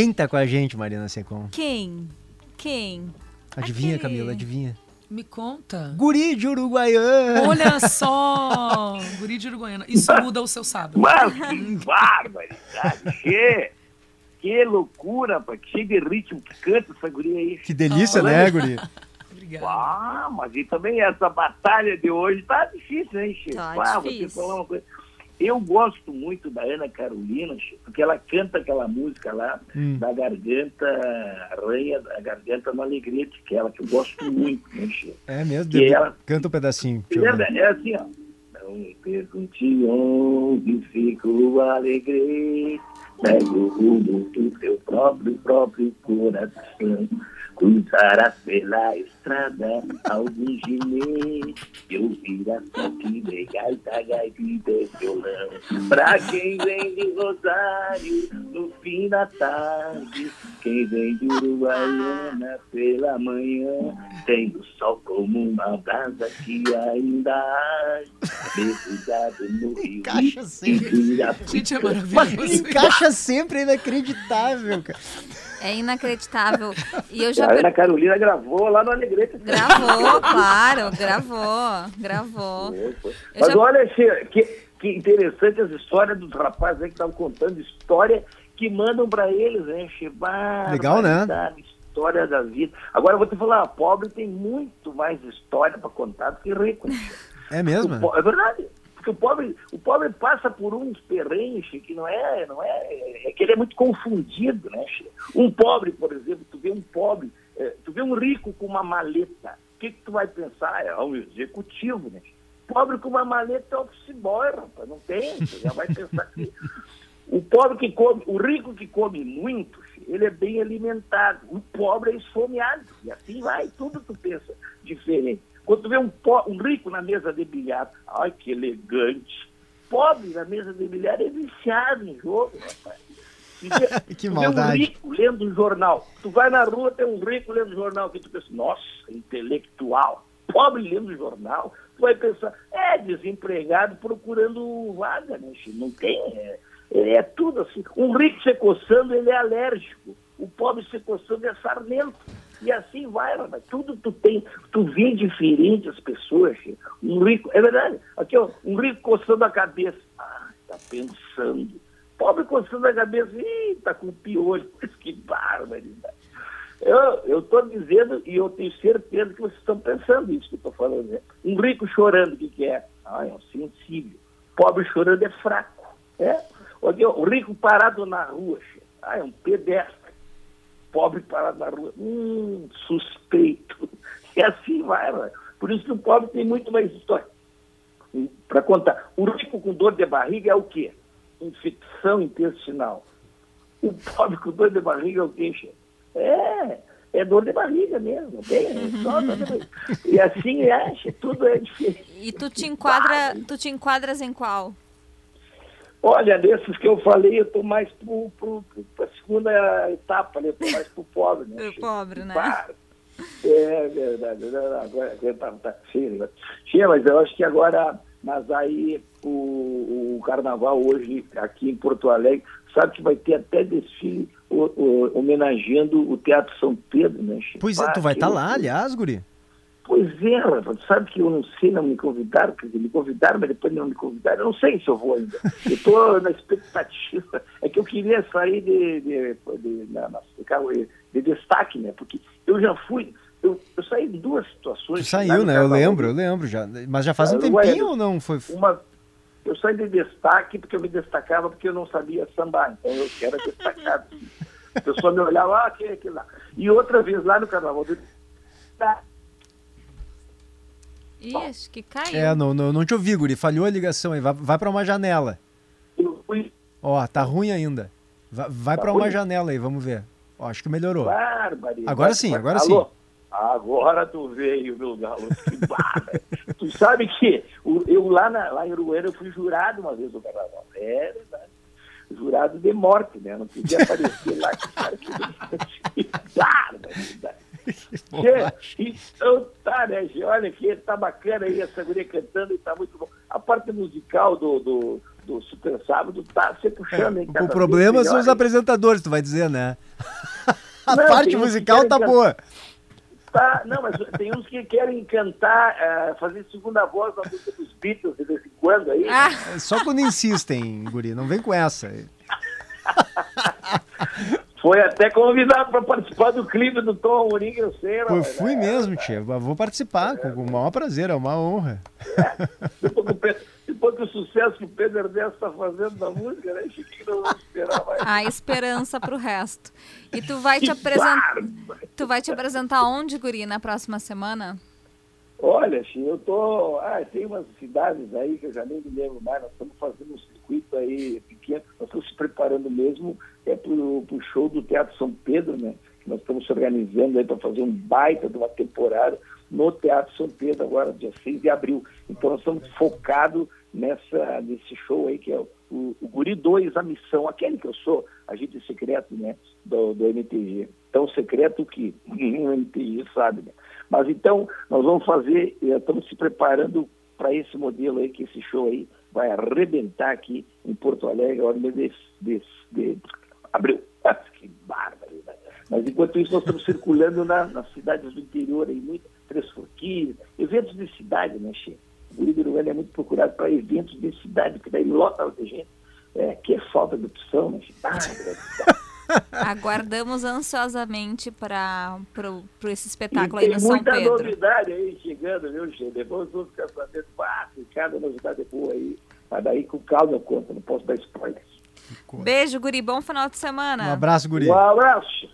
Quem tá com a gente, Marina Secom? Quem? Quem? Adivinha, Aquele- Camila, adivinha. Me conta. Guri de Uruguaiana. Olha só! Guri de Uruguaiana. Isso muda o seu sábado. Mas que barbaridade! Que, que loucura, rapaz. Que cheio de ritmo que canta essa guria aí. Que delícia, Ah, né, Guri? Obrigada. Ah, mas e também essa batalha de hoje tá difícil, hein, Chico? Tá ah, vou te difícil. falar uma coisa. Eu gosto muito da Ana Carolina, porque ela canta aquela música lá Hum. da garganta, arranha da garganta no alegrete, que é ela que eu gosto muito, né, Chico? É mesmo, Dedo. ela- Canta um pedacinho. É, é assim, ó. Não me pergunte onde fica o alegrete, pega o rumo do teu próprio, próprio coração. Cruzarás pela estrada algum ginete, e ouvirás toque de gaita, gaita e violão. Pra quem vem de Rosário no fim da tarde, quem vem de Uruguaiana pela manhã, tem o sol como uma brasa que ainda arde, mergulhado no rio. Encaixa sempre. Gente, é Mas maravilhoso. encaixa sempre, é inacreditável, cara. É inacreditável. E eu já A Ana Carolina gravou lá no Alegrete. gravou, claro, gravou, gravou. Eu Mas já- olha, que, que interessante as histórias dos rapazes aí que estavam contando história que mandam pra eles, né, Che? Legal, né? História da vida. Agora eu vou te falar, pobre tem muito mais história pra contar do que rico. né? É mesmo? É verdade. Porque o pobre, o pobre passa por uns perrengues que não é, não é, é que ele é muito confundido, né? Um pobre, por exemplo, tu vê um pobre, eh, tu vê um rico com uma maleta, o que, que tu vai pensar? É um executivo, né? Pobre com uma maleta é office boy, rapaz, não tem, tu já vai pensar que o pobre que come, o rico que come muito, ele é bem alimentado. O pobre é esfomeado. E assim vai, tudo tu pensa diferente. Quando tu vê um, po- um rico na mesa de bilhar, ai que elegante. Pobre na mesa de bilhar é viciado em jogo, rapaz. Vê- Que maldade. Vê um rico lendo um jornal. Tu vai na rua, tem um rico lendo jornal, que tu pensa, nossa, intelectual. Pobre lendo jornal. Tu vai pensar, é desempregado procurando vaga, né? Não tem. É, é tudo assim. Um rico se coçando, ele é alérgico. O pobre se coçando é sarnento. E assim vai, rapaz. Tudo tu tem, tu vê diferente as pessoas. Um rico, é verdade. Aqui, ó, um rico coçando a cabeça. Ah, tá pensando. Pobre coçando a cabeça, ih, tá com piolho. Que barbaridade. Eu estou dizendo, e eu tenho certeza que vocês estão pensando isso que eu estou falando. Né? Um rico chorando, o que, que é? Ah, é um sensível. Pobre chorando é fraco. É? Ó, O rico parado na rua, ah, é um pedestre. Pobre parado na rua, hum, suspeito. E assim vai, né? Por isso que o pobre tem muito mais história para contar. O rico com dor de barriga é o quê? Infecção intestinal. O pobre com dor de barriga é o quê? É, é dor de barriga mesmo, bem, é só dor de barriga. E assim é, che, tudo é diferente. E tu te enquadra, tu te enquadras em qual? Olha, desses que eu falei, eu estou mais para a segunda etapa, né? Eu tô mais para o pobre, né? Pro che? pobre, né? Para. É verdade. Agora, tá, tá cheio, né? Cheio, mas eu acho que agora, mas aí o, o carnaval hoje aqui em Porto Alegre, sabe que vai ter até desfile o- o- homenageando o Teatro São Pedro, né? Pois é, Ah, tu vai que estar lá, loucura. aliás, Guri. Pois é, tu sabe que eu não sei, não me convidaram, quer dizer, me convidaram, mas depois não me convidaram. Eu não sei se eu vou ainda. Eu estou na expectativa. É que eu queria sair de, de, de, na- na- de destaque, né? Porque eu já fui, eu, eu saí de duas situações. Tu saiu, né? Eu lembro, eu lembro já. Mas já faz um Ah, ué, tempinho ou não? Foi. Uma, eu saí de destaque porque eu me destacava porque eu não sabia sambar. Então eu era destacado. A pessoa me olhava, ah, aquele, aquele lá. E outra vez lá no carnaval. do- Ih, acho que caiu. É, não, não, não te ouvi, Guri. Falhou a ligação aí. Vai, vai pra uma janela. Eu fui Ó, tá ruim ainda. Vai, vai Tá pra uma janela aí, vamos ver. Ó, acho que melhorou. Barbaridade. Agora sim, agora Alô? sim. Agora tu veio, meu galo. Que barba. tu sabe que eu lá, na, lá em Uruguaiana eu fui jurado uma vez no carnaval. É verdade. Jurado de morte, né? Não podia aparecer lá. Cara, que. Che, então tá, né? Olha que tá bacana aí essa guria cantando e tá muito bom. A parte musical do, do, sábado, Super Sábado, tá se puxando, hein? É, cada o problema são os hein? apresentadores, tu vai dizer, né? A Não, parte que musical tá boa. Tá, não, mas tem uns que querem cantar, eh, fazer segunda voz na música dos Beatles de vez em quando aí. Ah, É Só quando insistem, guri, não vem com essa. Foi até convidado para participar do clipe do Tom Amorim, eu sei. Eu fui né? mesmo, tia. Vou participar com com o maior prazer, é uma honra. Depois o Pedro- depois que o sucesso que o Pedro Ernesto está fazendo na música, né? Chiquinho não vamos esperar mais. há esperança pro resto. E tu vai te apresentar. Tu vai te apresentar onde, Guri, na próxima semana? Olha, Chico, eu tô. Ah, tem umas cidades aí que eu já nem me lembro mais. Nós estamos fazendo um circuito aí pequeno. Nós estamos se preparando mesmo é pro, pro show do Teatro São Pedro, né? Nós estamos se organizando aí para fazer um baita de uma temporada no Teatro São Pedro agora, dia 6 de abril. Então nós estamos focados nessa, nesse show aí que é o, o, o Guri 2, a missão, aquele que eu sou, agente secreto, né? Do, do MTG. Tão secreto que o MTG sabe, né? Mas então, nós vamos fazer, eh, estamos se preparando para esse modelo aí, que esse show aí vai arrebentar aqui em Porto Alegre, mês de, de, abril. Ah, que bárbaro, né? Mas enquanto isso, nós estamos circulando na- nas cidades do interior aí, muito, Três Forquilhas, eventos de cidade, né, Che? O Rio de Uruguai é muito procurado para eventos de cidade, porque daí lota de gente. É, que é falta de opção, né, Che? Ah, graças Aguardamos ansiosamente para pro, pro esse E espetáculo aí tem no São muita Pedro. novidade aí chegando, viu, Che? Depois vamos ficar sabendo, ah, tem cada novidade boa aí. Mas daí com calma eu conto, não posso dar spoilers. Beijo, Guri. Bom final de semana. Um abraço, guri. Um abraço.